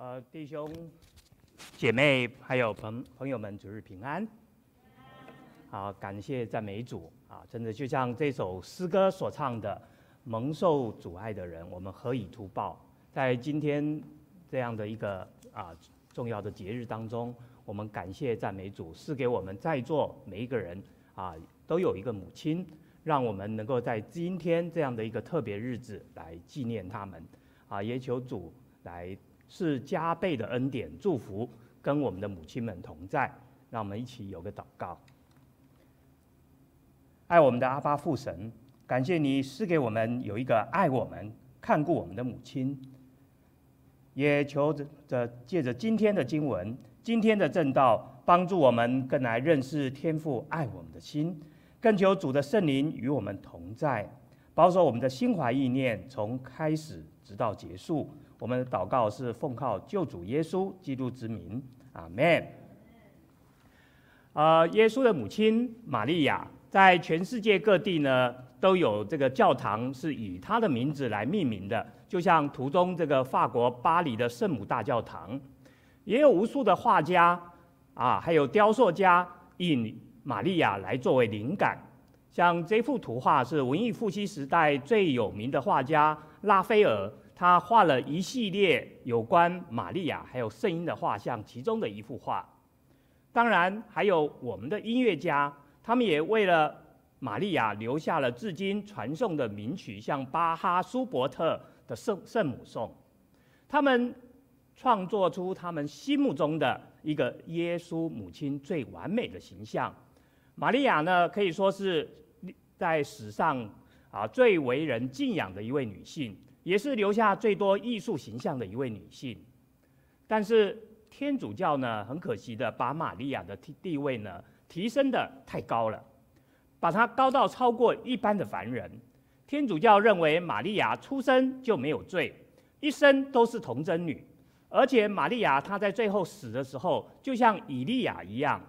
呃，弟兄姐妹还有朋朋友们，主日平安。好，感谢赞美主啊！真的就像这首诗歌所唱的：“蒙受主爱的人，我们何以图报？”在今天这样的一个啊重要的节日当中，我们感谢赞美主，赐给我们在座每一个人啊都有一个母亲，让我们能够在今天这样的一个特别日子来纪念他们啊！也求主来。是加倍的恩典祝福，跟我们的母亲们同在。让我们一起有个祷告。爱我们的阿爸父神，感谢你赐给我们有一个爱我们、看顾我们的母亲。也求着借着今天的经文、今天的正道，帮助我们更来认识天父爱我们的心。更求主的圣灵与我们同在，保守我们的心怀意念，从开始直到结束。我们的祷告是奉靠救主耶稣基督之名，阿门。呃，耶稣的母亲玛利亚，在全世界各地呢，都有这个教堂是以她的名字来命名的，就像图中这个法国巴黎的圣母大教堂，也有无数的画家啊，还有雕塑家以玛利亚来作为灵感，像这幅图画是文艺复兴时代最有名的画家拉斐尔。他画了一系列有关玛利亚还有圣婴的画像，其中的一幅画。当然，还有我们的音乐家，他们也为了玛利亚留下了至今传颂的名曲，像巴哈、舒伯特的圣圣母颂。他们创作出他们心目中的一个耶稣母亲最完美的形象。玛利亚呢，可以说是在史上啊最为人敬仰的一位女性。也是留下最多艺术形象的一位女性，但是天主教呢，很可惜的把玛利亚的地位呢提升的太高了，把她高到超过一般的凡人。天主教认为玛利亚出生就没有罪，一生都是童贞女，而且玛利亚她在最后死的时候，就像以利亚一样，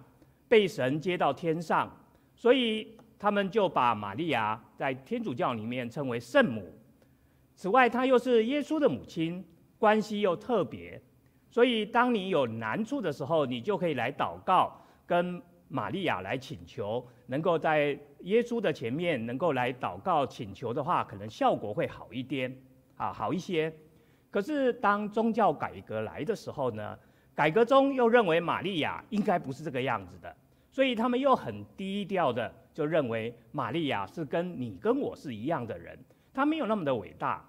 被神接到天上，所以他们就把玛利亚在天主教里面称为圣母。此外，她又是耶稣的母亲，关系又特别，所以当你有难处的时候，你就可以来祷告，跟玛利亚来请求，能够在耶稣的前面能够来祷告请求的话，可能效果会好一点，啊，好一些。可是当宗教改革来的时候呢，改革中又认为玛利亚应该不是这个样子的，所以他们又很低调的就认为玛利亚是跟你跟我是一样的人，她没有那么的伟大。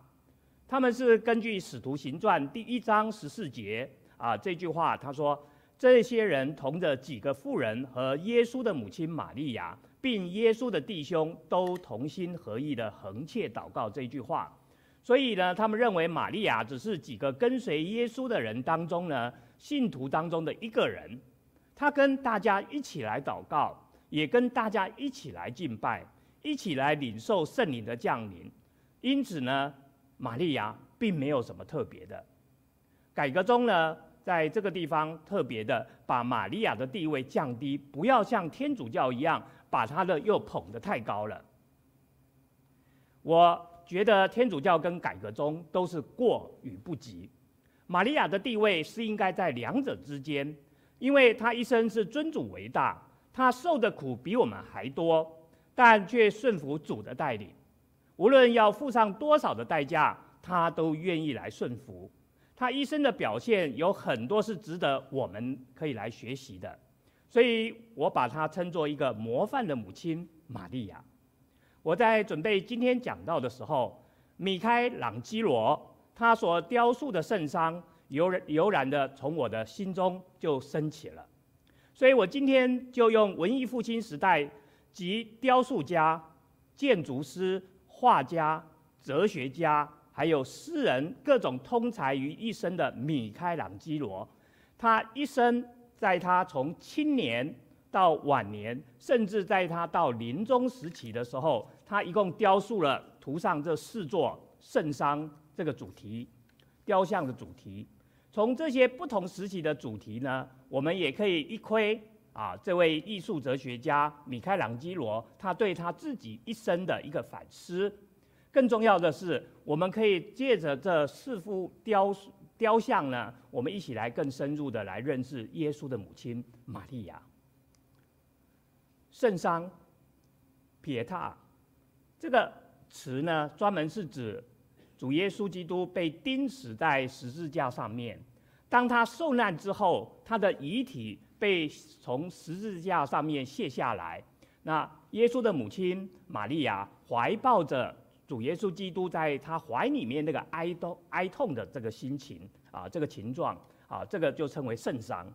他们是根据《使徒行传》第一章十四节啊这句话，他说：“这些人同着几个妇人和耶稣的母亲玛利亚，并耶稣的弟兄，都同心合意的恒切祷告。”这句话，所以呢，他们认为玛利亚只是几个跟随耶稣的人当中呢，信徒当中的一个人，他跟大家一起来祷告，也跟大家一起来敬拜，一起来领受圣灵的降临。因此呢。玛利亚并没有什么特别的，改革中呢，在这个地方特别的把玛利亚的地位降低，不要像天主教一样把她的又捧得太高了。我觉得天主教跟改革中都是过与不及，玛利亚的地位是应该在两者之间，因为她一生是尊主为大，她受的苦比我们还多，但却顺服主的带领。无论要付上多少的代价，他都愿意来顺服。他一生的表现有很多是值得我们可以来学习的，所以我把他称作一个模范的母亲玛利亚。我在准备今天讲到的时候，米开朗基罗他所雕塑的圣殤，油然油然的从我的心中就升起了。所以我今天就用文艺复兴时代及雕塑家、建筑师。画家、哲学家，还有诗人，各种通才于一身的米开朗基罗，他一生在他从青年到晚年，甚至在他到临终时期的时候，他一共雕塑了图上这四座圣殤这个主题雕像的主题。从这些不同时期的主题呢，我们也可以一窥。啊，这位艺术哲学家米开朗基罗，他对他自己一生的一个反思。更重要的是，我们可以借着这四幅雕雕像呢，我们一起来更深入的来认识耶稣的母亲玛利亚。圣伤，皮耶塔，这个词呢，专门是指主耶稣基督被钉死在十字架上面。当他受难之后，他的遗体被从十字架上面卸下来。那耶稣的母亲玛利亚怀抱着主耶稣基督在他怀里面那个哀痛哀痛的这个心情啊，这个情状啊，这个就称为圣伤。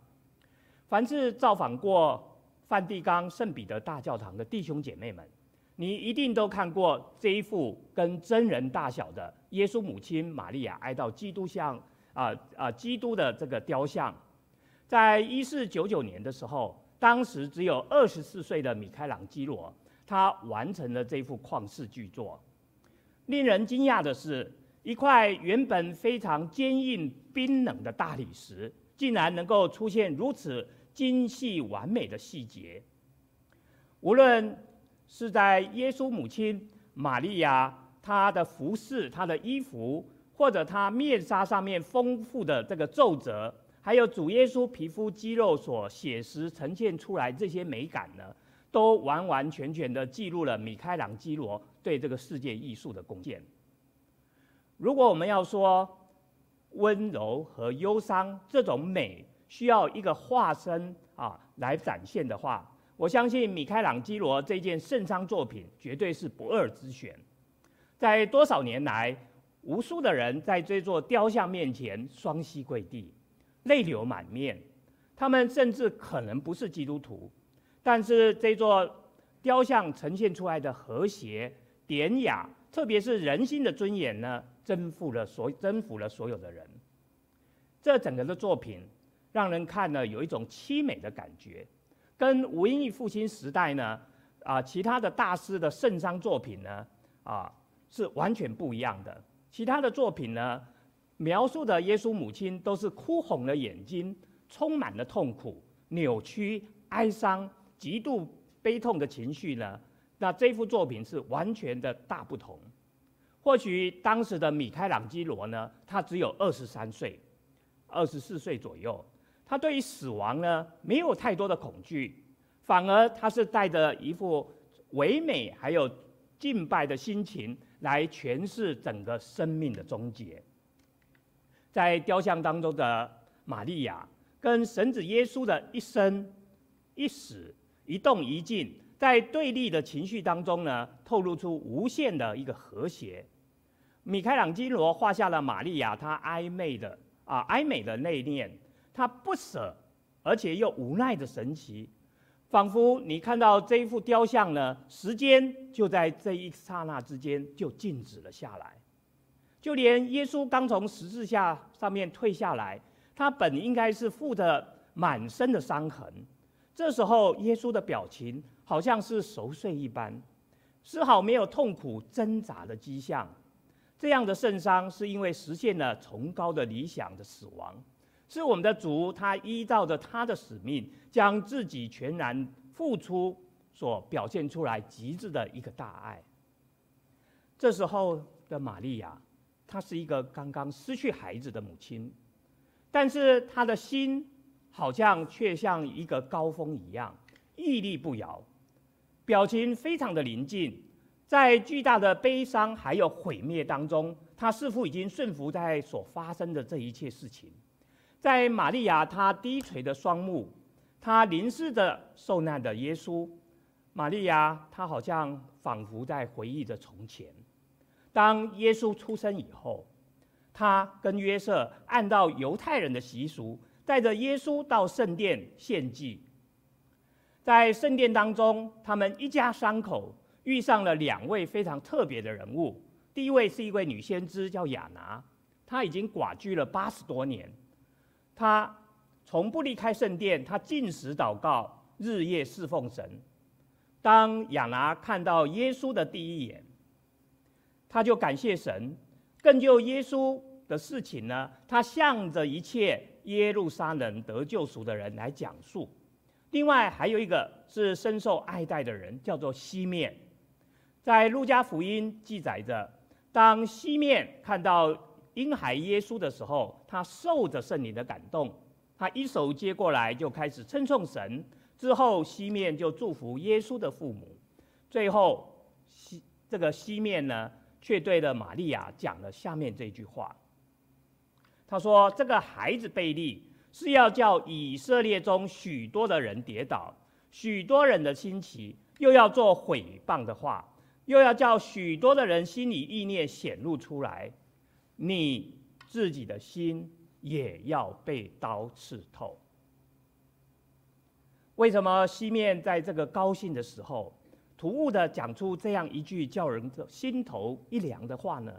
凡是造访过梵蒂冈圣彼得大教堂的弟兄姐妹们，你一定都看过这一幅跟真人大小的耶稣母亲玛利亚哀悼基督像啊啊基督的这个雕像。在一四九九年的时候，当时只有二十四岁的米开朗基罗，他完成了这幅旷世巨作。令人惊讶的是，一块原本非常坚硬冰冷的大理石，竟然能够出现如此。精细完美的细节，无论是在耶稣母亲玛利亚她的服饰、她的衣服，或者她面纱上面丰富的这个皱褶，还有主耶稣皮肤肌肉所写实呈现出来这些美感呢，都完完全全的记录了米开朗基罗对这个世界艺术的贡献。如果我们要说温柔和忧伤这种美，需要一个化身啊来展现的话，我相信米开朗基罗这件圣伤作品绝对是不二之选。在多少年来，无数的人在这座雕像面前双膝跪地，泪流满面。他们甚至可能不是基督徒，但是这座雕像呈现出来的和谐、典雅，特别是人心的尊严呢，征服了所征服了所有的人。这整个的作品。让人看了有一种凄美的感觉，跟文艺复兴时代呢啊其他的大师的圣商作品呢啊是完全不一样的。其他的作品呢描述的耶稣母亲都是哭红了眼睛，充满了痛苦、扭曲、哀伤、极度悲痛的情绪呢。那这幅作品是完全的大不同。或许当时的米开朗基罗呢，他只有二十三岁，二十四岁左右。他对于死亡呢，没有太多的恐惧，反而他是带着一副唯美还有敬拜的心情来诠释整个生命的终结。在雕像当中的玛利亚跟神子耶稣的一生一死一动一静，在对立的情绪当中呢，透露出无限的一个和谐。米开朗基罗画下了玛利亚，她哀媚的啊哀美的内敛。他不舍，而且又无奈的神奇，仿佛你看到这一幅雕像呢，时间就在这一刹那之间就静止了下来。就连耶稣刚从十字架上面退下来，他本应该是负着满身的伤痕，这时候耶稣的表情好像是熟睡一般，丝毫没有痛苦挣扎的迹象。这样的圣伤是因为实现了崇高的理想的死亡。是我们的主，他依照着他的使命，将自己全然付出，所表现出来极致的一个大爱。这时候的玛利亚，她是一个刚刚失去孩子的母亲，但是她的心好像却像一个高峰一样屹立不摇，表情非常的宁静，在巨大的悲伤还有毁灭当中，她似乎已经顺服在所发生的这一切事情。在玛利亚，她低垂的双目，她凝视着受难的耶稣。玛利亚，她好像仿佛在回忆着从前，当耶稣出生以后，他跟约瑟按照犹太人的习俗，带着耶稣到圣殿献祭。在圣殿当中，他们一家三口遇上了两位非常特别的人物。第一位是一位女先知，叫亚拿，她已经寡居了八十多年。她从不离开圣殿，她进食祷告，日夜侍奉神。当亚拿看到耶稣的第一眼，他就感谢神。更就耶稣的事情呢，他向着一切耶路撒冷得救赎的人来讲述。另外还有一个是深受爱戴的人，叫做西面。在路加福音记载着，当西面看到婴孩耶稣的时候，他受着圣灵的感动，他一手接过来就开始称颂神。之后西面就祝福耶稣的父母。最后西这个西面呢，却对着玛利亚讲了下面这句话。他说：“这个孩子贝利，是要叫以色列中许多的人跌倒，许多人的心奇，又要做毁谤的话，又要叫许多的人心里意念显露出来。你自己的心也要被刀刺透。为什么西面在这个高兴的时候，突兀的讲出这样一句叫人的心头一凉的话呢？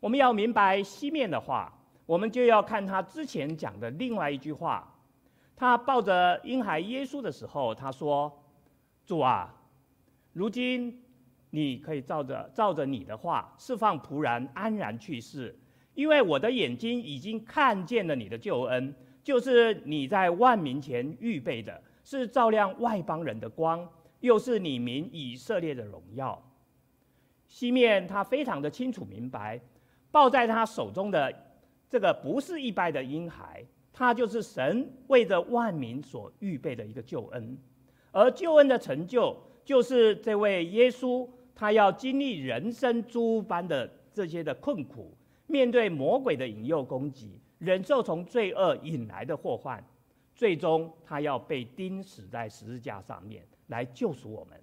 我们要明白西面的话。”我们就要看他之前讲的另外一句话，他抱着婴孩耶稣的时候，他说：“主啊，如今你可以照着照着你的话释放仆人安然去世，因为我的眼睛已经看见了你的救恩，就是你在万民前预备的，是照亮外邦人的光，又是你民以色列的荣耀。”西面他非常的清楚明白，抱在他手中的。这个不是一般的婴孩，他就是神为着万民所预备的一个救恩，而救恩的成就，就是这位耶稣，他要经历人生诸般的这些的困苦，面对魔鬼的引诱攻击，忍受从罪恶引来的祸患，最终他要被钉死在十字架上面来救赎我们。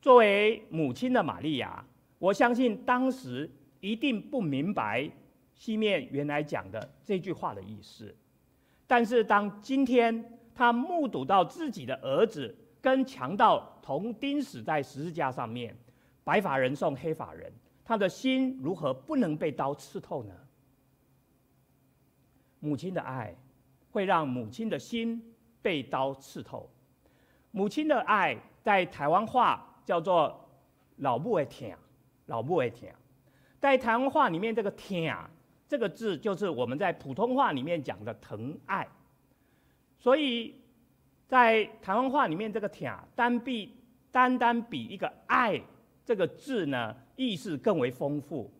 作为母亲的玛利亚，我相信当时一定不明白。西面原来讲的这句话的意思，但是当今天他目睹到自己的儿子跟强盗同钉死在十字架上面，白发人送黑发人，他的心如何不能被刀刺透呢？母亲的爱会让母亲的心被刀刺透。母亲的爱在台湾话叫做“老母的疼”，老母的疼，在台湾话里面这个“疼”。这个字就是我们在普通话里面讲的疼爱，所以在台湾话里面，这个“疼”单比单单比一个“爱”这个字呢，意思更为丰富。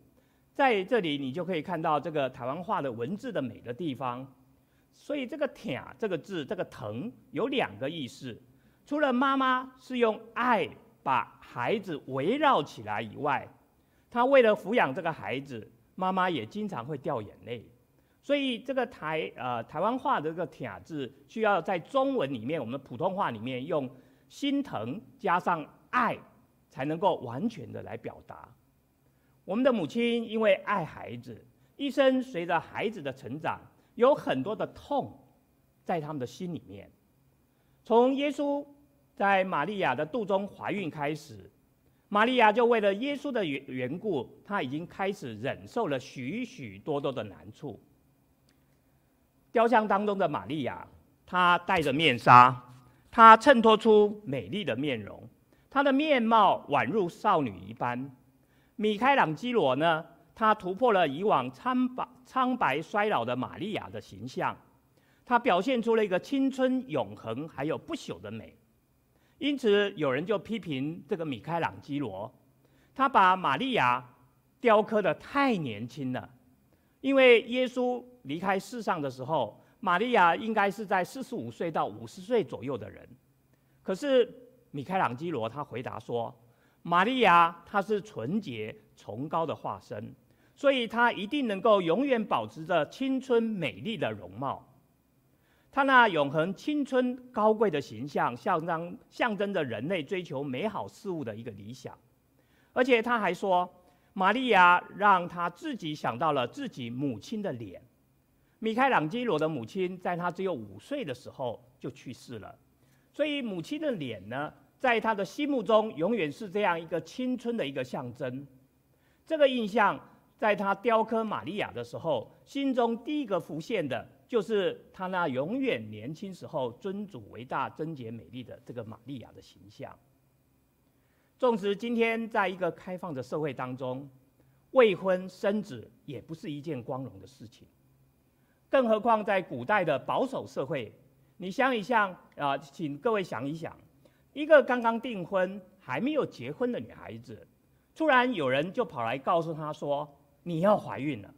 在这里，你就可以看到这个台湾话的文字的美的地方。所以，这个“疼”这个字，这个“疼”有两个意思。除了妈妈是用爱把孩子围绕起来以外，她为了抚养这个孩子。妈妈也经常会掉眼泪，所以这个台呃台湾话的这个“疼”字，需要在中文里面，我们普通话里面用心疼加上爱，才能够完全的来表达。我们的母亲因为爱孩子，一生随着孩子的成长，有很多的痛在他们的心里面。从耶稣在玛利亚的肚中怀孕开始。玛利亚就为了耶稣的缘缘故，她已经开始忍受了许许多多的难处。雕像当中的玛利亚，她戴着面纱，她衬托出美丽的面容，她的面貌宛如少女一般。米开朗基罗呢，他突破了以往苍白苍白衰老的玛利亚的形象，他表现出了一个青春永恒还有不朽的美。因此，有人就批评这个米开朗基罗，他把玛利亚雕刻得太年轻了。因为耶稣离开世上的时候，玛利亚应该是在四十五岁到五十岁左右的人。可是米开朗基罗他回答说，玛利亚她是纯洁崇高的化身，所以她一定能够永远保持着青春美丽的容貌。他那永恒青春高贵的形象，象征象征着人类追求美好事物的一个理想，而且他还说，玛利亚让他自己想到了自己母亲的脸。米开朗基罗的母亲在他只有五岁的时候就去世了，所以母亲的脸呢，在他的心目中永远是这样一个青春的一个象征。这个印象在他雕刻玛利亚的时候，心中第一个浮现的。就是他那永远年轻时候尊主为大、贞洁美丽的这个玛利亚的形象。纵使今天在一个开放的社会当中，未婚生子也不是一件光荣的事情，更何况在古代的保守社会，你想一想啊，请各位想一想，一个刚刚订婚还没有结婚的女孩子，突然有人就跑来告诉她说：“你要怀孕了。”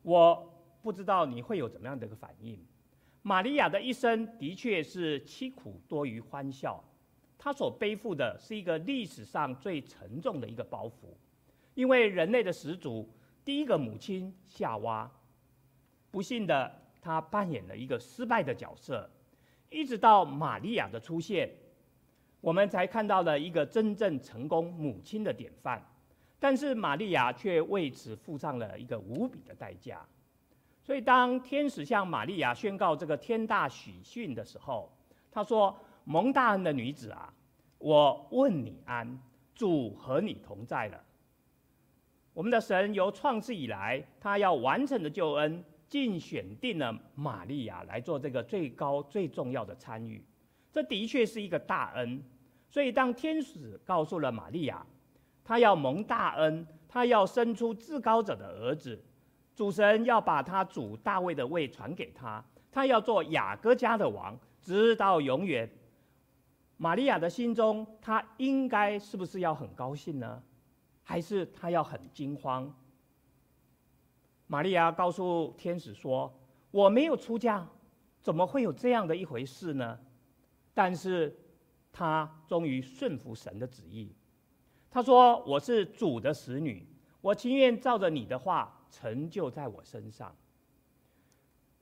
我不知道你会有怎么样的一个反应。玛利亚的一生的确是凄苦多于欢笑，她所背负的是一个历史上最沉重的一个包袱，因为人类的始祖第一个母亲夏娃，不幸的她扮演了一个失败的角色，一直到玛利亚的出现，我们才看到了一个真正成功母亲的典范。但是玛利亚却为此付上了一个无比的代价。所以，当天使向玛利亚宣告这个天大喜讯的时候，他说：“蒙大恩的女子啊，我问你安，主和你同在了。”我们的神由创世以来，他要完成的救恩，竟选定了玛利亚来做这个最高最重要的参与。这的确是一个大恩。所以，当天使告诉了玛利亚，他要蒙大恩，他要生出至高者的儿子。主神要把他主大卫的位传给他，他要做雅各家的王，直到永远。玛利亚的心中，他应该是不是要很高兴呢？还是他要很惊慌？玛利亚告诉天使说：“我没有出嫁，怎么会有这样的一回事呢？”但是，他终于顺服神的旨意。他说：“我是主的使女，我情愿照着你的话。”成就在我身上。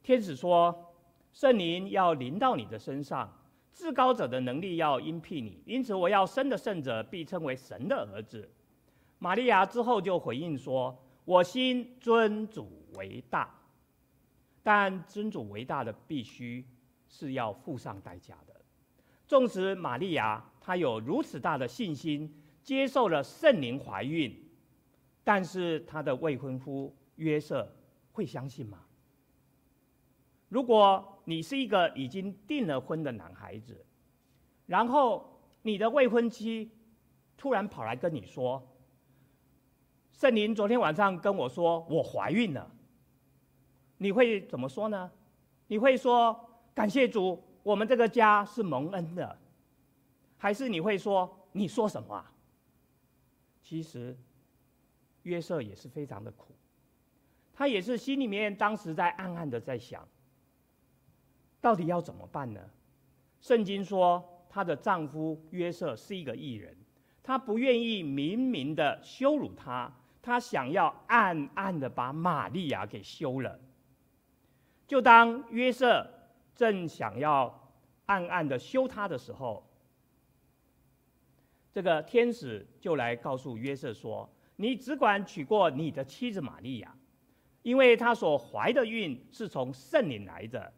天使说：“圣灵要临到你的身上，至高者的能力要荫庇你，因此我要生的圣者必称为神的儿子。”玛利亚之后就回应说：“我心尊主为大，但尊主为大的必须是要付上代价的。纵使玛利亚她有如此大的信心，接受了圣灵怀孕，但是她的未婚夫。”约瑟会相信吗？如果你是一个已经订了婚的男孩子，然后你的未婚妻突然跑来跟你说：“圣灵昨天晚上跟我说我怀孕了。”你会怎么说呢？你会说感谢主，我们这个家是蒙恩的，还是你会说你说什么啊？其实约瑟也是非常的苦。她也是心里面当时在暗暗的在想，到底要怎么办呢？圣经说，她的丈夫约瑟是一个义人，他不愿意明明的羞辱她，他想要暗暗的把玛利亚给休了。就当约瑟正想要暗暗的休她的时候，这个天使就来告诉约瑟说：“你只管娶过你的妻子玛利亚。”因为他所怀的孕是从圣灵来的，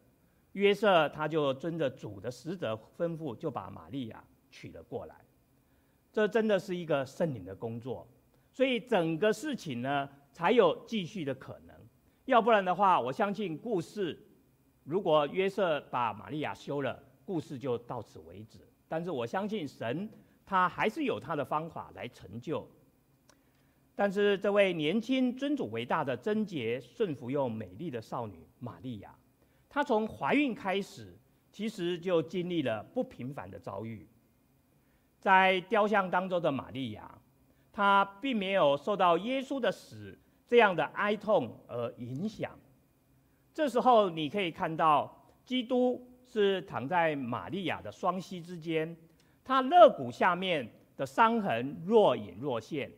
约瑟他就遵着主的使者吩咐，就把玛利亚娶了过来。这真的是一个圣灵的工作，所以整个事情呢才有继续的可能。要不然的话，我相信故事如果约瑟把玛利亚休了，故事就到此为止。但是我相信神他还是有他的方法来成就。但是，这位年轻、尊主为大的贞洁、顺服又美丽的少女玛利亚，她从怀孕开始，其实就经历了不平凡的遭遇。在雕像当中的玛利亚，她并没有受到耶稣的死这样的哀痛而影响。这时候，你可以看到，基督是躺在玛利亚的双膝之间，他肋骨下面的伤痕若隐若现。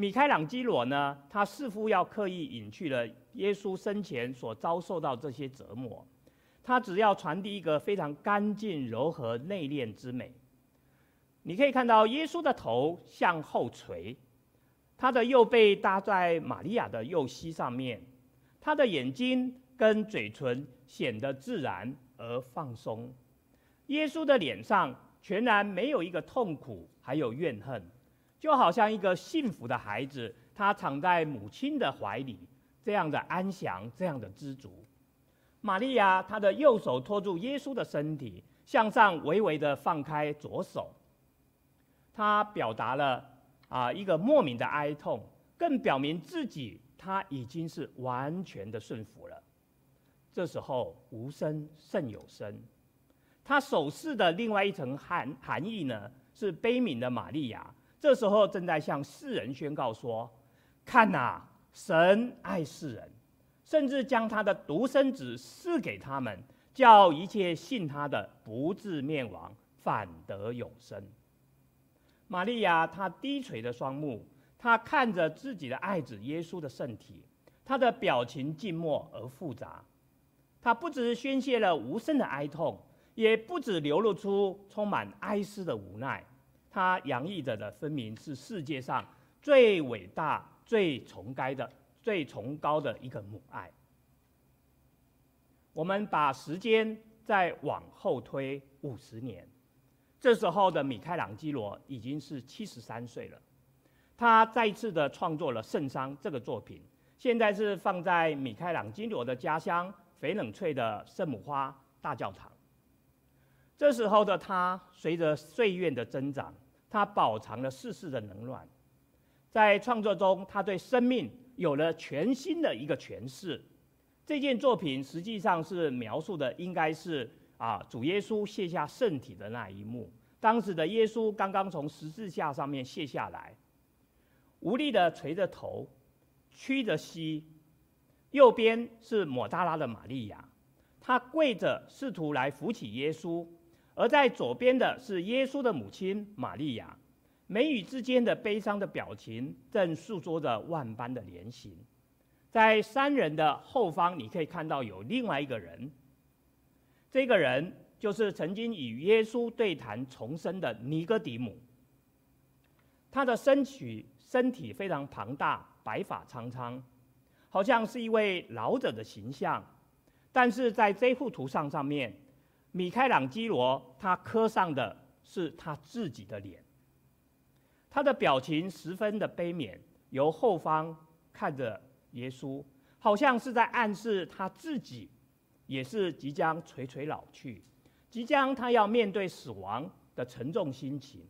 米开朗基罗呢，他似乎要刻意隐去了耶稣生前所遭受到这些折磨，他只要传递一个非常干净、柔和、内敛之美。你可以看到耶稣的头向后垂，他的右背搭在玛利亚的右膝上面，他的眼睛跟嘴唇显得自然而放松。耶稣的脸上全然没有一个痛苦，还有怨恨。就好像一个幸福的孩子，他躺在母亲的怀里，这样的安详，这样的知足。玛利亚，她的右手托住耶稣的身体，向上微微的放开左手。她表达了啊一个莫名的哀痛，更表明自己她已经是完全的顺服了。这时候无声胜有声。她手势的另外一层含含义呢，是悲悯的玛利亚。这时候正在向世人宣告说：“看哪，神爱世人，甚至将他的独生子赐给他们，叫一切信他的不至灭亡，反得永生。玛利亚她低垂的双目，她看着自己的爱子耶稣的圣体，她的表情静默而复杂。她不只宣泄了无声的哀痛，也不止流露出充满哀思的无奈。它洋溢着的分明是世界上最伟大、最崇高的、最崇高的一个母爱。我们把时间再往后推五十年。这时候的米开朗基罗已经是七十三岁了，他再次的创作了《圣殤》这个作品，现在是放在米开朗基罗的家乡翡冷翠的圣母花大教堂。这时候的他，随着岁月的增长，他饱尝了世事的冷暖，在创作中，他对生命有了全新的一个诠释。这件作品实际上是描述的，应该是。啊，主耶稣卸下圣体的那一幕，当时的耶稣刚刚从十字架上面卸下来，无力的垂着头，屈着膝，右边是抹大拉的玛利亚，她跪着试图来扶起耶稣，而在左边的是耶稣的母亲玛利亚，眉宇之间的悲伤的表情正诉说着万般的怜惜，在三人的后方，你可以看到有另外一个人。这个人就是曾经与耶稣对谈重生的尼哥底母。他的身躯身体非常庞大，白发苍苍，好像是一位老者的形象。但是在这幅图像上面，米开朗基罗他刻上的是他自己的脸。他的表情十分的悲悯，由后方看着耶稣，好像是在暗示他自己。也是即将垂垂老去，即将他要面对死亡的沉重心情。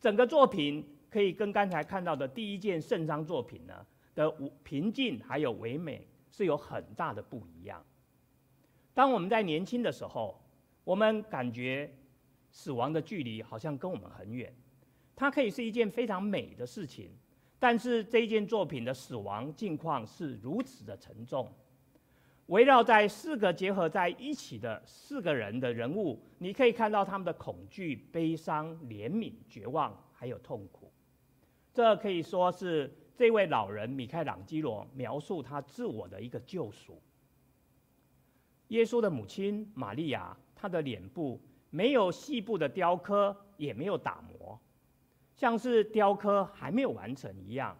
整个作品可以跟刚才看到的第一件圣章作品呢的平静还有唯美是有很大的不一样。当我们在年轻的时候，我们感觉死亡的距离好像跟我们很远，它可以是一件非常美的事情，但是这件作品的死亡境况是如此的沉重。围绕在四个结合在一起的四个人的人物，你可以看到他们的恐惧、悲伤、怜悯、绝望，还有痛苦。这可以说是这位老人米开朗基罗描述他自我的一个救赎。耶稣的母亲玛利亚，她的脸部没有细部的雕刻，也没有打磨，像是雕刻还没有完成一样，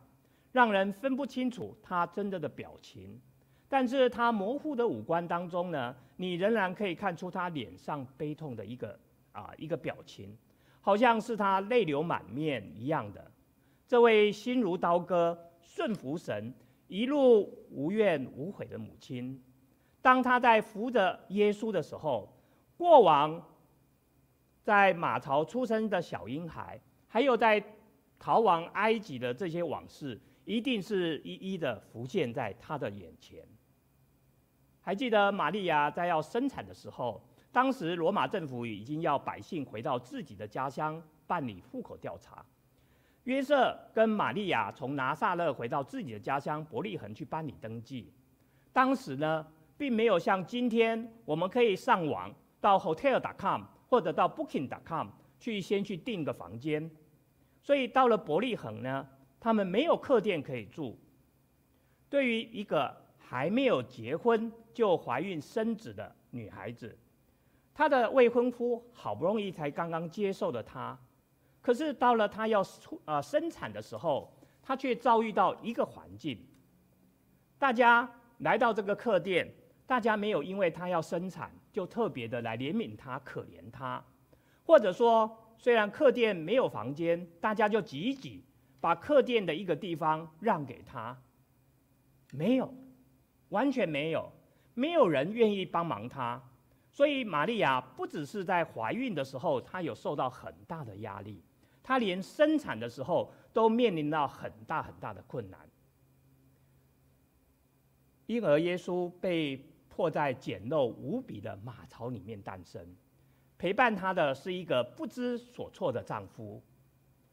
让人分不清楚她真的的表情。但是她模糊的五官当中呢，你仍然可以看出她脸上悲痛的一个啊一个表情，好像是她泪流满面一样的。这位心如刀割、顺服神、一路无怨无悔的母亲，当他在扶着耶稣的时候，过往在马槽出生的小婴孩，还有在逃亡埃及的这些往事，一定是一一的浮现在他的眼前。还记得玛利亚在要生产的时候，当时罗马政府已经要百姓回到自己的家乡办理户口调查。约瑟跟玛利亚从拿撒勒回到自己的家乡伯利恒去办理登记。当时呢，并没有像今天我们可以上网到 hotel.com 或者到 booking.com 去先去订个房间。所以到了伯利恒呢，他们没有客店可以住。对于一个还没有结婚就怀孕生子的女孩子，她的未婚夫好不容易才刚刚接受了她，可是到了她要出呃生产的时候，她却遭遇到一个环境。大家来到这个客店，大家没有因为她要生产就特别的来怜悯她、可怜她，或者说虽然客店没有房间，大家就挤一挤，把客店的一个地方让给她，没有。完全没有，没有人愿意帮忙她，所以玛利亚不只是在怀孕的时候，她有受到很大的压力，她连生产的时候都面临到很大很大的困难。婴儿耶稣被迫在简陋无比的马槽里面诞生，陪伴她的是一个不知所措的丈夫。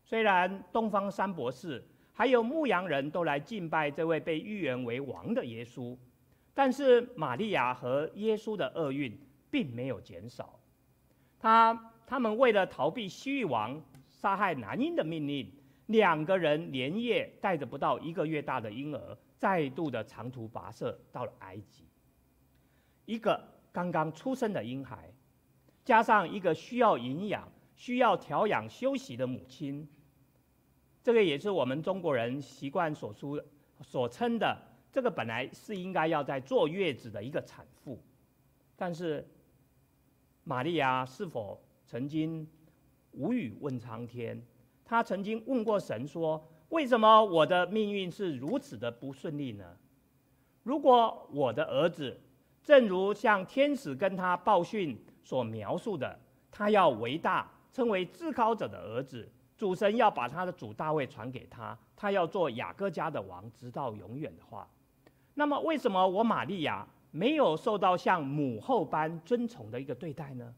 虽然东方三博士还有牧羊人都来敬拜这位被预言为王的耶稣。但是玛利亚和耶稣的厄运并没有减少。他他们为了逃避西域王杀害男婴的命令，两个人连夜带着不到一个月大的婴儿，再度的长途跋涉到了埃及。一个刚刚出生的婴孩，加上一个需要营养、需要调养、休息的母亲，这个也是我们中国人习惯所说所称的。这个本来是应该要在坐月子的一个产妇，但是玛利亚是否曾经无语问苍天？她曾经问过神说：“为什么我的命运是如此的不顺利呢？如果我的儿子正如像天使跟他报讯所描述的，他要为大，称为至高者的儿子，主神要把他的主大卫传给他，他要做雅各家的王，直到永远的话。”那么，为什么我玛利亚没有受到像母后般尊崇的一个对待呢？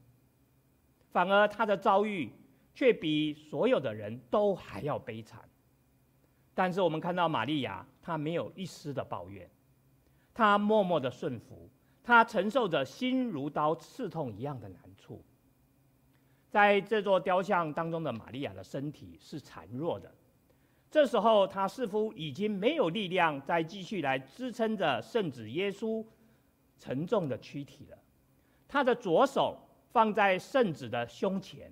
反而她的遭遇却比所有的人都还要悲惨。但是我们看到玛利亚，她没有一丝的抱怨，她默默的顺服，他承受着心如刀刺痛一样的难处。在这座雕像当中的玛利亚的身体是孱弱的。这时候，他似乎已经没有力量再继续来支撑着圣子耶稣沉重的躯体了。他的左手放在圣子的胸前，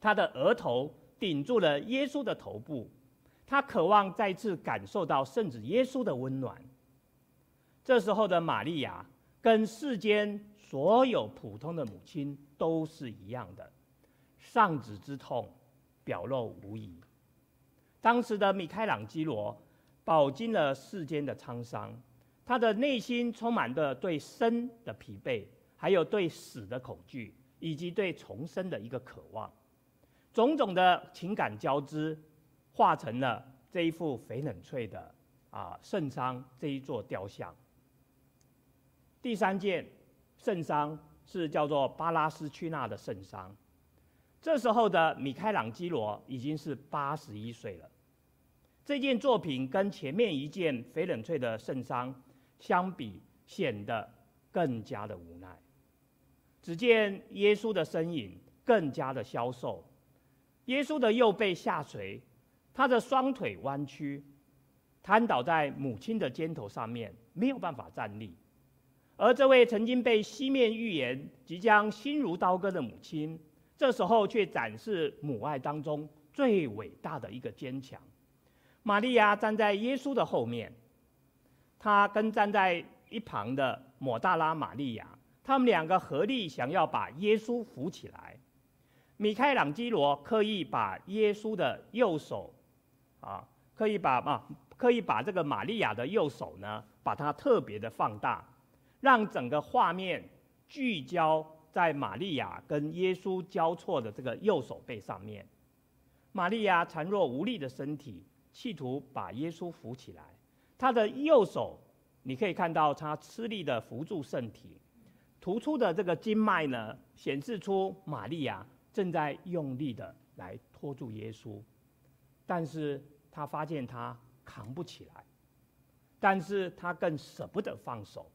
他的额头顶住了耶稣的头部，他渴望再次感受到圣子耶稣的温暖。这时候的玛利亚跟世间所有普通的母亲都是一样的，丧子之痛表露无遗。当时的米开朗基罗饱经了世间的沧桑，他的内心充满着对生的疲惫，还有对死的恐惧，以及对重生的一个渴望，种种的情感交织，化成了这一副翡冷翠的啊圣殤这一座雕像。第三件圣伤是叫做巴拉斯屈纳的圣伤，这时候的米开朗基罗已经是八十一岁了。这件作品跟前面一件翡冷翠的圣伤相比，显得更加的无奈。只见耶稣的身影更加的消瘦，耶稣的右背下垂，他的双腿弯曲，瘫倒在母亲的肩头上面，没有办法站立。而这位曾经被西面预言即将心如刀割的母亲，这时候却展示母爱当中最伟大的一个坚强。玛利亚站在耶稣的后面，她跟站在一旁的抹大拉玛利亚，他们两个合力想要把耶稣扶起来。米开朗基罗刻意把耶稣的右手，啊，刻意把啊，刻意把这个玛利亚的右手呢，把它特别的放大，让整个画面聚焦在玛利亚跟耶稣交错的这个右手背上面。玛利亚孱弱无力的身体。企图把耶稣扶起来，他的右手，你可以看到他吃力的扶住圣体，突出的这个经脉呢，显示出玛利亚正在用力的来拖住耶稣，但是他发现他扛不起来，但是他更舍不得放手。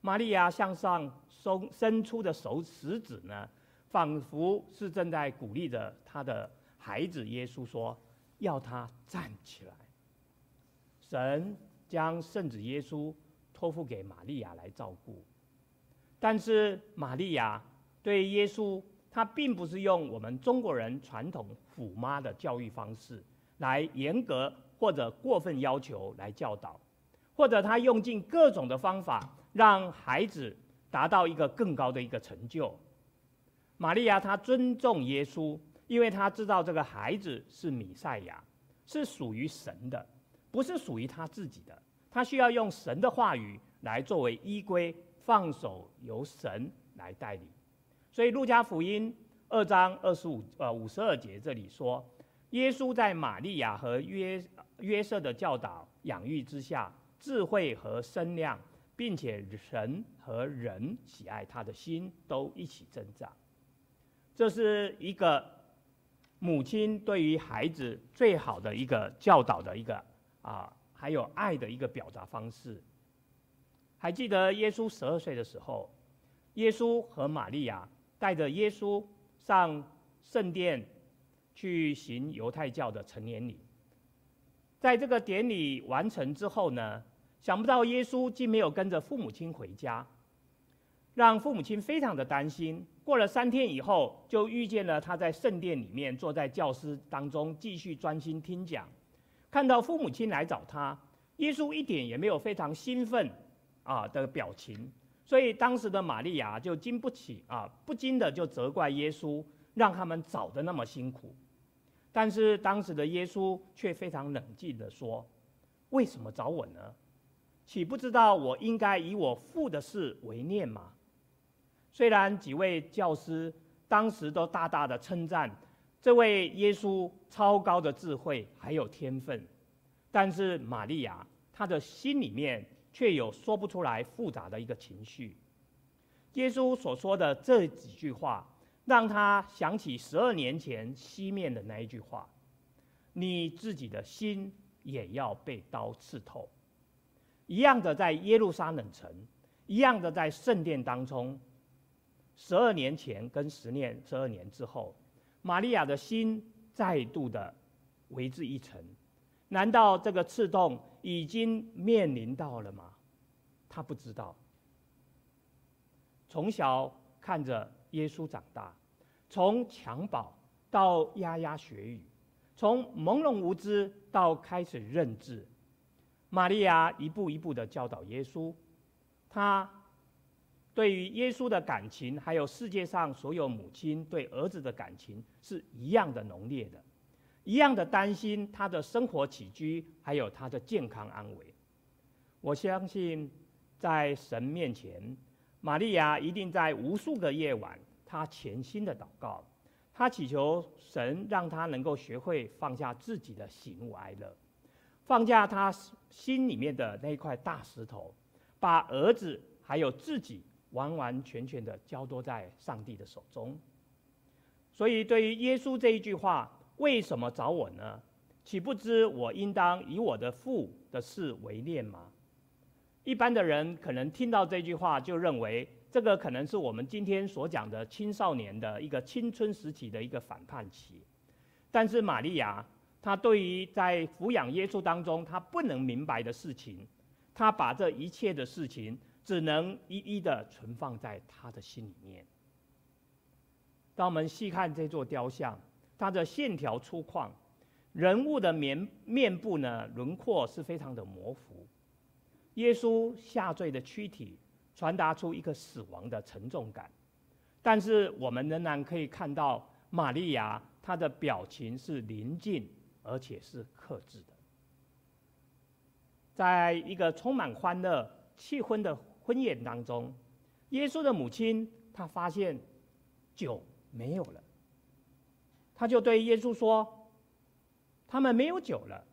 玛利亚向上松伸出的手食指呢，仿佛是正在鼓励着他的孩子耶稣说。要他站起来。神将圣子耶稣托付给玛利亚来照顾，但是玛利亚对耶稣，他并不是用我们中国人传统虎妈的教育方式来严格或者过分要求来教导，或者他用尽各种的方法让孩子达到一个更高的一个成就。玛利亚她尊重耶稣。因为他知道这个孩子是弥赛亚，是属于神的，不是属于他自己的。他需要用神的话语来作为依归，放手由神来带领。所以路加福音二章二十五呃五十二节这里说，耶稣在玛利亚和约约瑟的教导养育之下，智慧和身量，并且神和人喜爱他的心都一起增长。这是一个。母亲对于孩子最好的一个教导的一个啊，还有爱的一个表达方式。还记得耶稣十二岁的时候，耶稣和玛利亚带着耶稣上圣殿去行犹太教的成年礼。在这个典礼完成之后呢，想不到耶稣竟没有跟着父母亲回家，让父母亲非常的担心。过了三天以后，就遇见了他在圣殿里面坐在教师当中继续专心听讲，看到父母亲来找他，耶稣一点也没有非常兴奋啊的表情，所以当时的玛利亚就经不起啊，不禁的就责怪耶稣，让他们找得那么辛苦。但是当时的耶稣却非常冷静地说：“为什么找我呢？岂不知道我应该以我父的事为念吗？”虽然几位教师当时都大大的称赞这位耶稣超高的智慧还有天分，但是玛利亚她的心里面却有说不出来复杂的一个情绪。耶稣所说的这几句话。让他想起十二年前西面的那一句话：“你自己的心也要被刀刺透。”一样的，在耶路撒冷城，一样的在圣殿当中，十二年前跟十年、十二年之后，玛利亚的心再度的为之一沉。难道这个刺痛已经面临到了吗？他不知道。从小看着耶稣长大。从襁褓到牙牙学语，从朦胧无知到开始认字，玛利亚一步一步的教导耶稣。她对于耶稣的感情，还有世界上所有母亲对儿子的感情是一样的浓烈的，一样的担心他的生活起居，还有他的健康安危。我相信，在神面前，玛利亚一定在无数个夜晚。她潜心的祷告，她祈求神让她能够学会放下自己的喜怒哀乐，放下他心里面的那块大石头，把儿子还有自己完完全全的交托在上帝的手中。所以，对于耶稣这一句话，为什么找我呢？岂不知我应当以我的父的事为念吗？一般的人可能听到这句话就认为。这个可能是我们今天所讲的青少年的一个青春时期的一个反叛期，但是玛利亚，他对于在抚养耶稣当中，他不能明白的事情，他把这一切的事情只能一一的存放在他的心里面。当我们细看这座雕像，它的线条粗犷，人物的面面部呢，轮廓是非常的模糊，耶稣下坠的躯体。传达出一个死亡的沉重感，但是我们仍然可以看到玛利亚她的表情是宁静而且是克制的。在一个充满欢乐气氛的婚宴当中，耶稣的母亲她发现酒没有了，她就对耶稣说：“他们没有酒了。”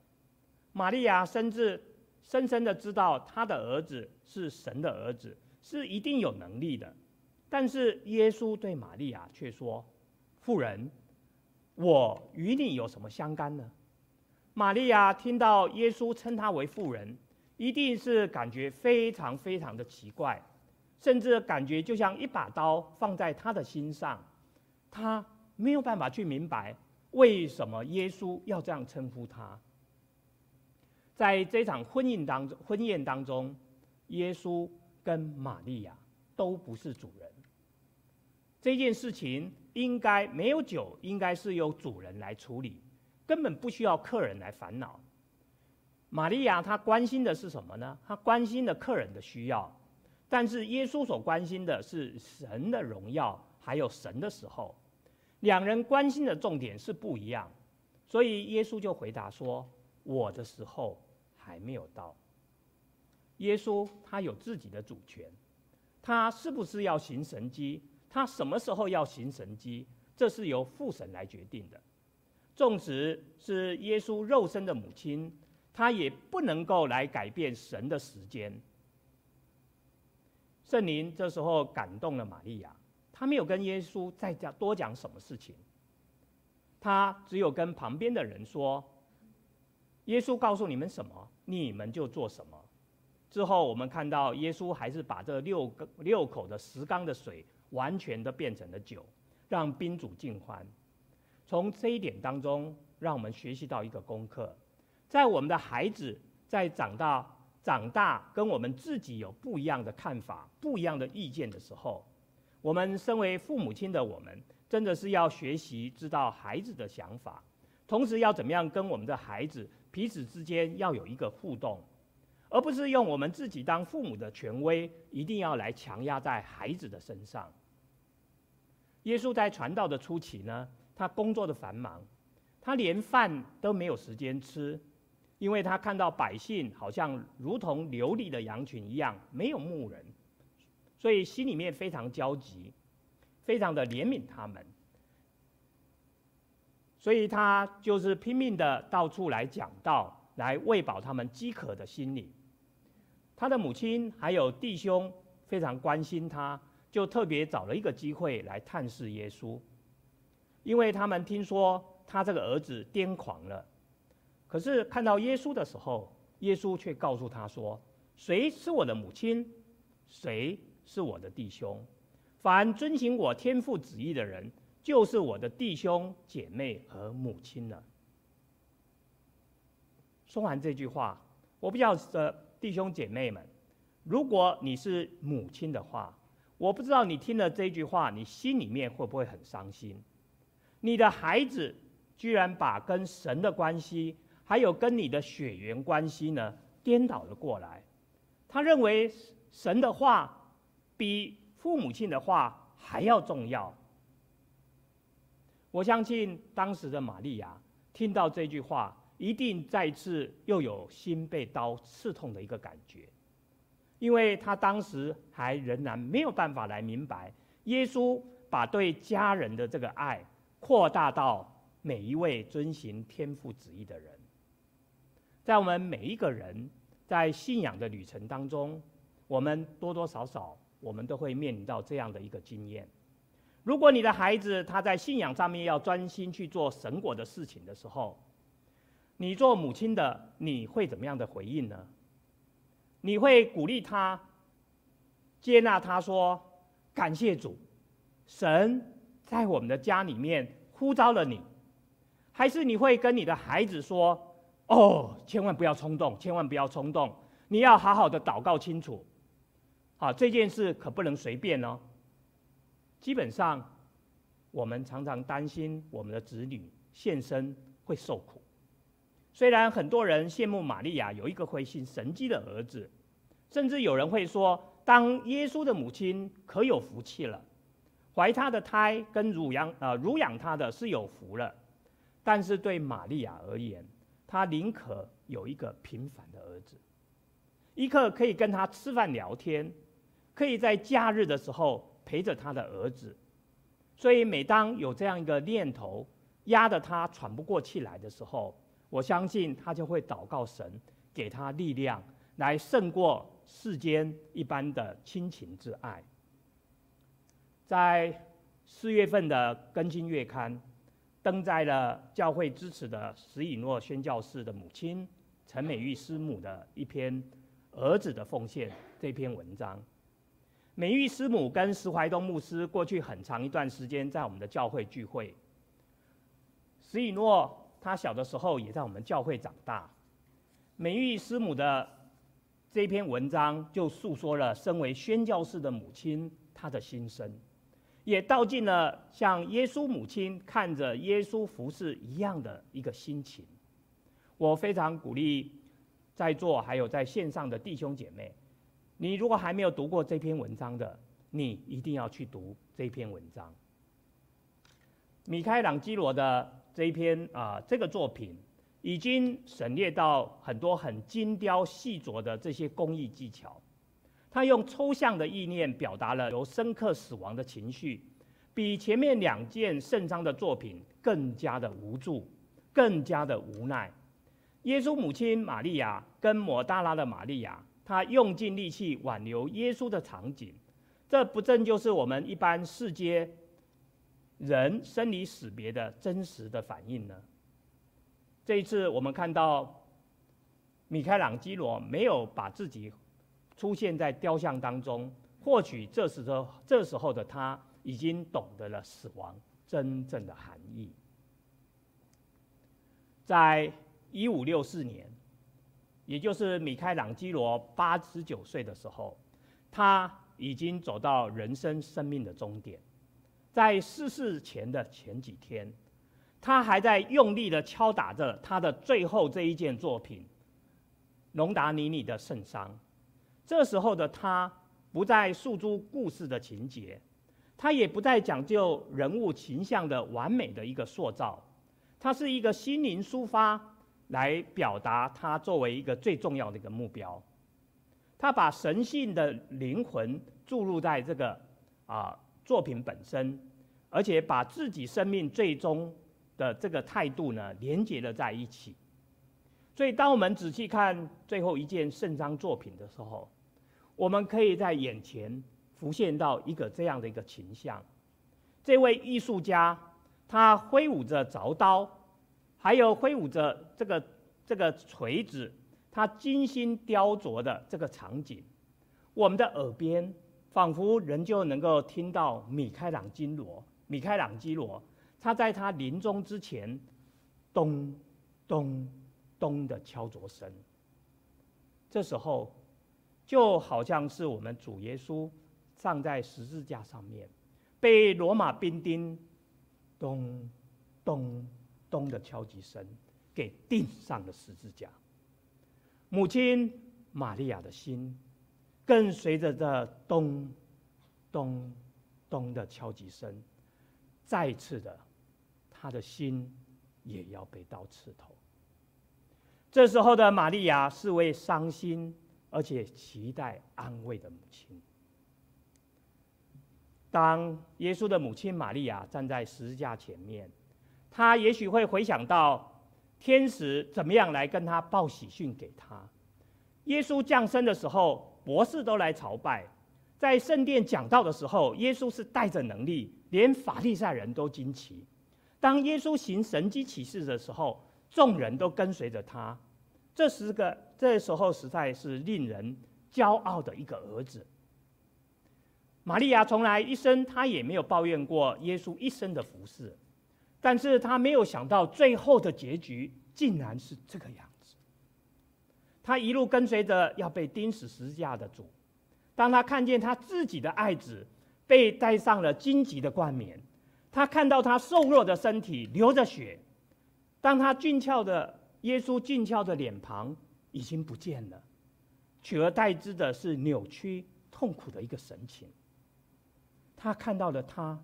玛利亚甚至深深的知道她的儿子是神的儿子。是一定有能力的，但是耶稣对玛利亚却说：“妇人，我与你有什么相干呢？”玛利亚听到耶稣称她为妇人，一定是感觉非常非常的奇怪，甚至感觉就像一把刀放在她的心上，她没有办法去明白为什么耶稣要这样称呼她。在这场婚姻当中，婚宴当中，耶稣。跟玛利亚都不是主人，这件事情应该没有酒，应该是由主人来处理，根本不需要客人来烦恼。玛利亚她关心的是什么呢？她关心的客人的需要，但是耶稣所关心的是神的荣耀，还有神的时候，两人关心的重点是不一样，所以耶稣就回答说：“我的时候还没有到。”耶稣他有自己的主权，他是不是要行神迹？他什么时候要行神迹？这是由父神来决定的。纵使是耶稣肉身的母亲，她也不能够来改变神的时间。圣灵这时候感动了玛利亚，她没有跟耶稣再讲多讲什么事情，她只有跟旁边的人说：“耶稣告诉你们什么，你们就做什么。”之后，我们看到耶稣还是把这六个六口的石缸的水完全的变成了酒，让宾主尽欢。从这一点当中，让我们学习到一个功课：在我们的孩子在长大、长大跟我们自己有不一样的看法、不一样的意见的时候，我们身为父母亲的我们，真的是要学习知道孩子的想法，同时要怎么样跟我们的孩子彼此之间要有一个互动。而不是用我们自己当父母的权威，一定要来强压在孩子的身上。耶稣在传道的初期呢，他工作的繁忙，他连饭都没有时间吃，因为他看到百姓好像如同流离的羊群一样，没有牧人，所以心里面非常焦急，非常的怜悯他们，所以他就是拼命的到处来讲道，来喂饱他们饥渴的心灵。他的母亲还有弟兄非常关心他，就特别找了一个机会来探视耶稣，因为他们听说他这个儿子癫狂了。可是看到耶稣的时候，耶稣却告诉他说：“谁是我的母亲？谁是我的弟兄？凡遵行我天父旨意的人，就是我的弟兄姐妹和母亲了。”说完这句话，我比较的。弟兄姐妹们，如果你是母亲的话，我不知道你听了这句话，你心里面会不会很伤心？你的孩子居然把跟神的关系，还有跟你的血缘关系呢，颠倒了过来。他认为神的话比父母亲的话还要重要。我相信当时的玛利亚听到这句话。一定再次又有心被刀刺痛的一个感觉，因为他当时还仍然没有办法来明白，耶稣把对家人的这个爱扩大到每一位遵行天父旨意的人。在我们每一个人在信仰的旅程当中，我们多多少少我们都会面临到这样的一个经验。如果你的孩子他在信仰上面要专心去做神国的事情的时候，你做母亲的，你会怎么样的回应呢？你会鼓励他、接纳他说感谢主，神在我们的家里面呼召了你，还是你会跟你的孩子说：“哦，千万不要冲动，千万不要冲动，你要好好的祷告清楚，好，这件事可不能随便哦。”基本上，我们常常担心我们的子女献身会受苦。虽然很多人羡慕玛利亚有一个会信神迹的儿子，甚至有人会说，当耶稣的母亲可有福气了，怀他的胎跟乳养啊乳养他的是有福了。但是对玛利亚而言，她宁可有一个平凡的儿子，一个可以跟他吃饭聊天，可以在假日的时候陪着他的儿子。所以每当有这样一个念头压得他喘不过气来的时候，我相信他就会祷告神，给他力量，来胜过世间一般的亲情之爱。在四月份的《更新月刊》登载了教会支持的石以诺宣教士的母亲陈美玉师母的一篇《儿子的奉献》这篇文章。美玉师母跟石怀东牧师过去很长一段时间在我们的教会聚会。石以诺。他小的时候也在我们教会长大。美玉师母的这篇文章就诉说了身为宣教士的母亲她的心声，也道尽了像耶稣母亲看着耶稣服侍一样的一个心情。我非常鼓励在座还有在线上的弟兄姐妹，你如果还没有读过这篇文章的，你一定要去读这篇文章。米开朗基罗的。这一篇啊，这个作品已经省略到很多很精雕细琢的这些工艺技巧。他用抽象的意念表达了由深刻死亡的情绪，比前面两件圣章的作品更加的无助，更加的无奈。耶稣母亲玛利亚跟抹大拉的玛利亚，她用尽力气挽留耶稣的场景，这不正就是我们一般世界人生离死别的真实的反应呢？这一次我们看到米开朗基罗没有把自己出现在雕像当中，或许这时候这时候的他已经懂得了死亡真正的含义。在一五六四年，也就是米开朗基罗八十九岁的时候，他已经走到人生生命的终点。在逝世前的前几天，他还在用力的敲打着他的最后这一件作品——龙达尼尼的圣殤。这时候的他不再诉诸故事的情节，他也不再讲究人物形象的完美的一个塑造，他是一个心灵抒发来表达他作为一个最重要的一个目标。他把神性的灵魂注入在这个啊作品本身，而且把自己生命最终的这个态度呢连接了在一起。所以，当我们仔细看最后一件圣章作品的时候，我们可以在眼前浮现到一个这样的一个形象：这位艺术家，他挥舞着凿刀，还有挥舞着这个这个锤子，他精心雕琢的这个场景，我们的耳边仿佛仍旧能够听到米开朗基罗，米开朗基罗他在他临终之前，咚咚咚的敲琢声。这时候。就好像是我们主耶稣站在十字架上面，被罗马兵丁咚咚咚的敲击声给钉上了十字架。母亲玛利亚的心，跟随着这咚咚咚的敲击声，再次的，她的心也要被刀刺透。这时候的玛利亚是为伤心。而且期待安慰的母亲。当耶稣的母亲玛利亚站在十字架前面，她也许会回想到天使怎么样来跟她报喜讯给她。耶稣降生的时候，博士都来朝拜；在圣殿讲道的时候，耶稣是带着能力，连法利赛人都惊奇。当耶稣行神迹奇事的时候，众人都跟随着他。这十个，这时候实在是令人骄傲的一个儿子。玛利亚从来一生，她也没有抱怨过耶稣一生的服侍，但是她没有想到最后的结局竟然是这个样子。她一路跟随着要被钉死十字架的主，当她看见她自己的爱子被戴上了荆棘的冠冕，她看到他瘦弱的身体流着血，当他俊俏的。耶稣俊俏的脸庞已经不见了，取而代之的是扭曲、痛苦的一个神情。他看到了他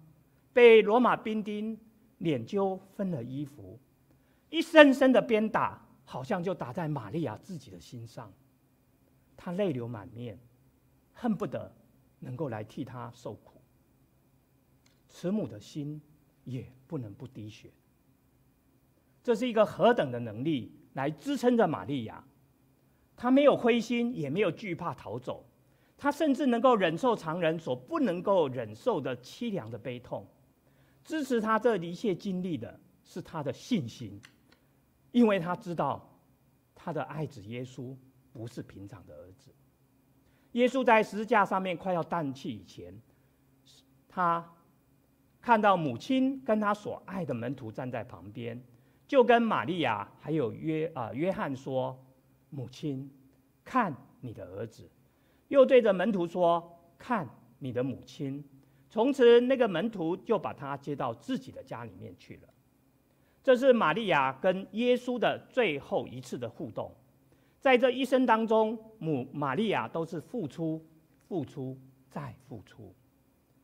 被罗马兵丁脸揪分了衣服，一声声的鞭打，好像就打在玛利亚自己的心上。他泪流满面，恨不得能够来替他受苦。慈母的心也不能不滴血。这是一个何等的能力来支撑着玛利亚，她没有灰心，也没有惧怕逃走，她甚至能够忍受常人所不能够忍受的凄凉的悲痛。支持她这一切经历的是她的信心，因为她知道她的爱子耶稣不是平常的儿子。耶稣在十字架上面快要断气以前，他看到母亲跟他所爱的门徒站在旁边。就跟玛利亚还有约啊、约翰说：“母亲，看你的儿子。”又对着门徒说：“看你的母亲。”从此，那个门徒就把他接到自己的家里面去了。这是玛利亚跟耶稣的最后一次的互动。在这一生当中，母玛利亚都是付出、付出再付出，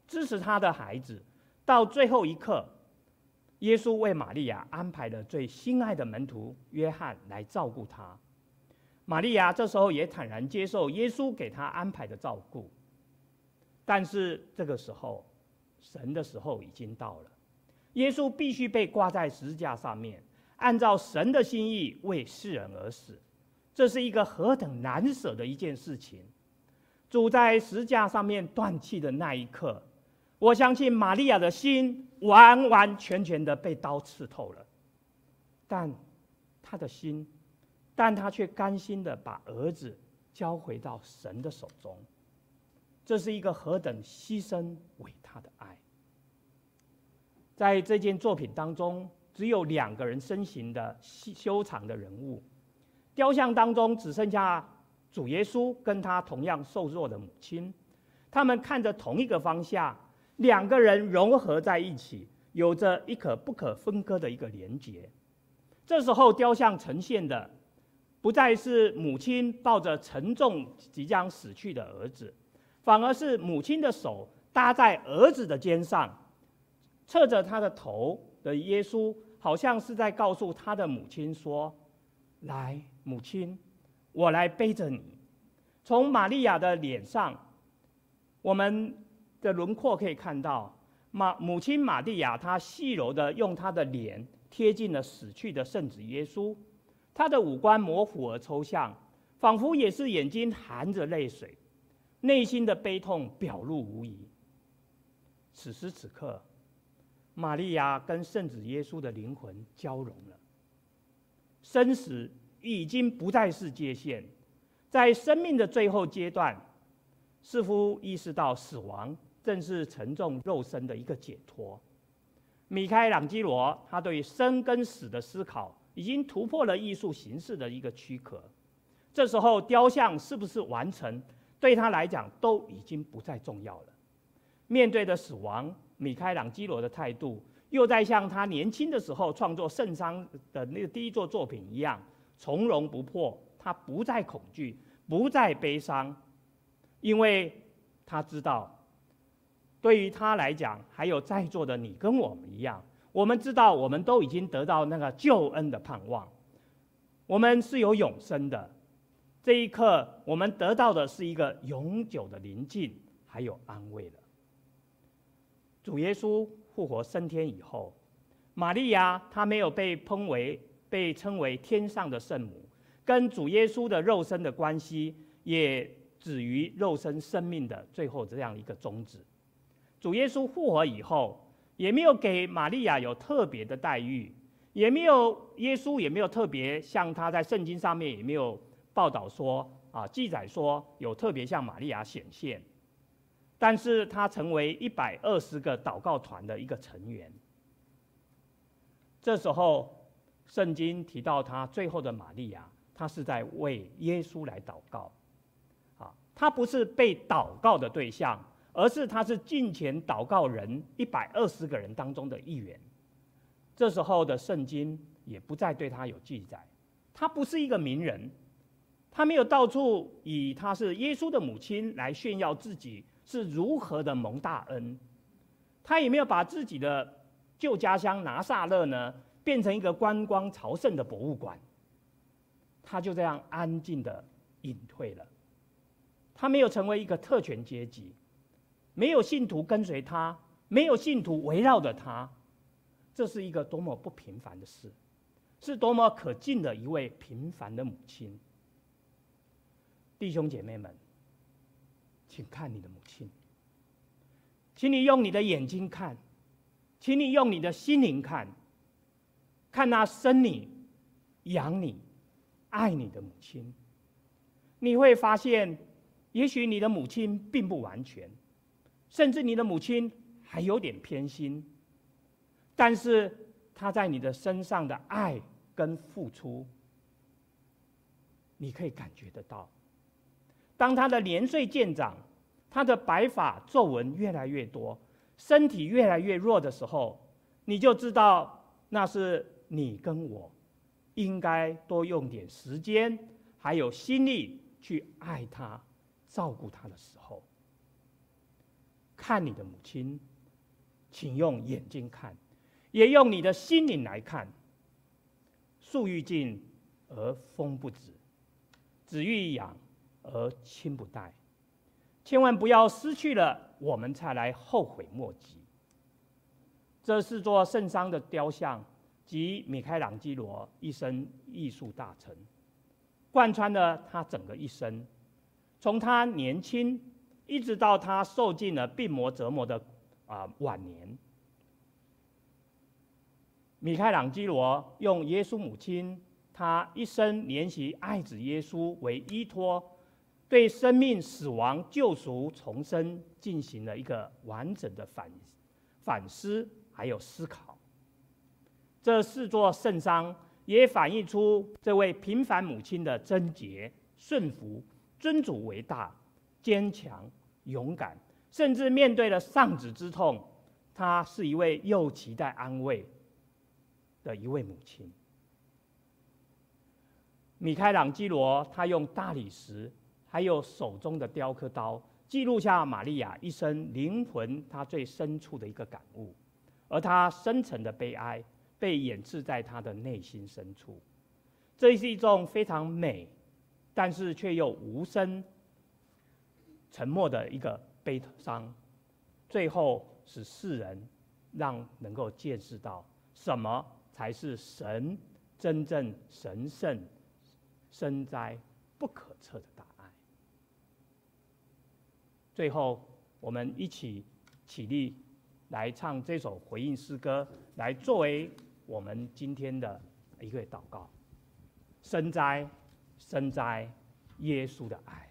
支持他的孩子到最后一刻。耶稣为玛利亚安排了最心爱的门徒约翰来照顾他。玛利亚这时候也坦然接受耶稣给他安排的照顾。但是这个时候，神的时候已经到了，耶稣必须被挂在十字架上面，按照神的心意为世人而死。这是一个何等难舍的一件事情。主在十架上面断气的那一刻。我相信玛利亚的心完完全全的被刀刺透了，但她的心，但她却甘心的把儿子交回到神的手中。这是一个何等牺牲伟大的爱！在这件作品当中，只有两个人身形的修长的人物，雕像当中只剩下主耶稣跟他同样瘦弱的母亲，他们看着同一个方向，两个人融合在一起，有着一可不可分割的一个连结。这时候，雕像呈现的不再是母亲抱着沉重即将死去的儿子，反而是母亲的手搭在儿子的肩上，侧着他的头的耶稣，好像是在告诉他的母亲说：“来，母亲，我来背着你。”从玛利亚的脸上，我们的轮廓可以看到，马母亲玛利亚，她细柔的用她的脸贴近了死去的圣子耶稣，她的五官模糊而抽象，仿佛也是眼睛含着泪水，内心的悲痛表露无遗。此时此刻，玛利亚跟圣子耶稣的灵魂交融了，生死已经不再是界限，在生命的最后阶段，似乎意识到死亡正是沉重肉身的一个解脱。米开朗基罗他对生跟死的思考，已经突破了艺术形式的一个躯壳。这时候，雕像是不是完成，对他来讲都已经不再重要了。面对的死亡，米开朗基罗的态度，又在像他年轻的时候创作圣殤的那个第一座作品一样，从容不迫。他不再恐惧，不再悲伤，因为他知道，对于他来讲，还有在座的你跟我们一样，我们知道，我们都已经得到那个救恩的盼望，我们是有永生的。这一刻，我们得到的是一个永久的宁静，还有安慰了。主耶稣复活升天以后，玛利亚她没有被称为被称为天上的圣母，跟主耶稣的肉身的关系也止于肉身生命的最后这样一个终止。主耶稣复活以后，也没有给玛利亚有特别的待遇，也没有耶稣也没有特别像他在圣经上面也没有报道说啊记载说有特别向玛利亚显现。但是他成为一百二十个祷告团的一个成员。这时候，圣经提到他最后的玛利亚，他是在为耶稣来祷告。啊，他不是被祷告的对象，而是他是敬虔祷告人一百二十个人当中的一员。这时候的圣经也不再对他有记载，他不是一个名人，他没有到处以他是耶稣的母亲来炫耀自己。是如何的蒙大恩，他也没有把自己的旧家乡拿撒勒呢变成一个观光朝圣的博物馆，他就这样安静的隐退了。他没有成为一个特权阶级，没有信徒跟随他，没有信徒围绕着他，这是一个多么不平凡的事，是多么可敬的一位平凡的母亲。弟兄姐妹们。请看你的母亲，请你用你的眼睛看，请你用你的心灵看，看那生你、养你、爱你的母亲，你会发现，也许你的母亲并不完全，甚至你的母亲还有点偏心，但是她在你的身上的爱跟付出，你可以感觉得到。当他的年岁渐长，他的白发皱纹越来越多，身体越来越弱的时候，你就知道那是你跟我应该多用点时间，还有心力去爱他、照顾他的时候。看你的母亲，请用眼睛看，也用你的心灵来看。树欲静而风不止，子欲养。而亲不待，千万不要失去了我们才来后悔莫及。这是座圣殤的雕像，及米开朗基罗一生艺术大成，贯穿了他整个一生，从他年轻一直到他受尽了病魔折磨的啊、晚年。米开朗基罗用耶稣母亲他一生怜惜爱子耶稣为依托。对生命、死亡、救赎、重生进行了一个完整的反反思，还有思考。这四座圣山也反映出这位平凡母亲的贞洁、顺服、尊主为大、坚强、勇敢，甚至面对了丧子之痛，她是一位又期待安慰的一位母亲。米开朗基罗他用大理石，还有手中的雕刻刀，记录下玛利亚一生灵魂她最深处的一个感悟，而她深沉的悲哀被掩饰在她的内心深处。这是一种非常美，但是却又无声、沉默的一个悲伤，最后使世人让能够见识到什么才是神真正神圣、深哉不可测的大爱。最后，我们一起起立，来唱这首回应诗歌，来作为我们今天的一个祷告。深哉，深哉，耶稣的爱。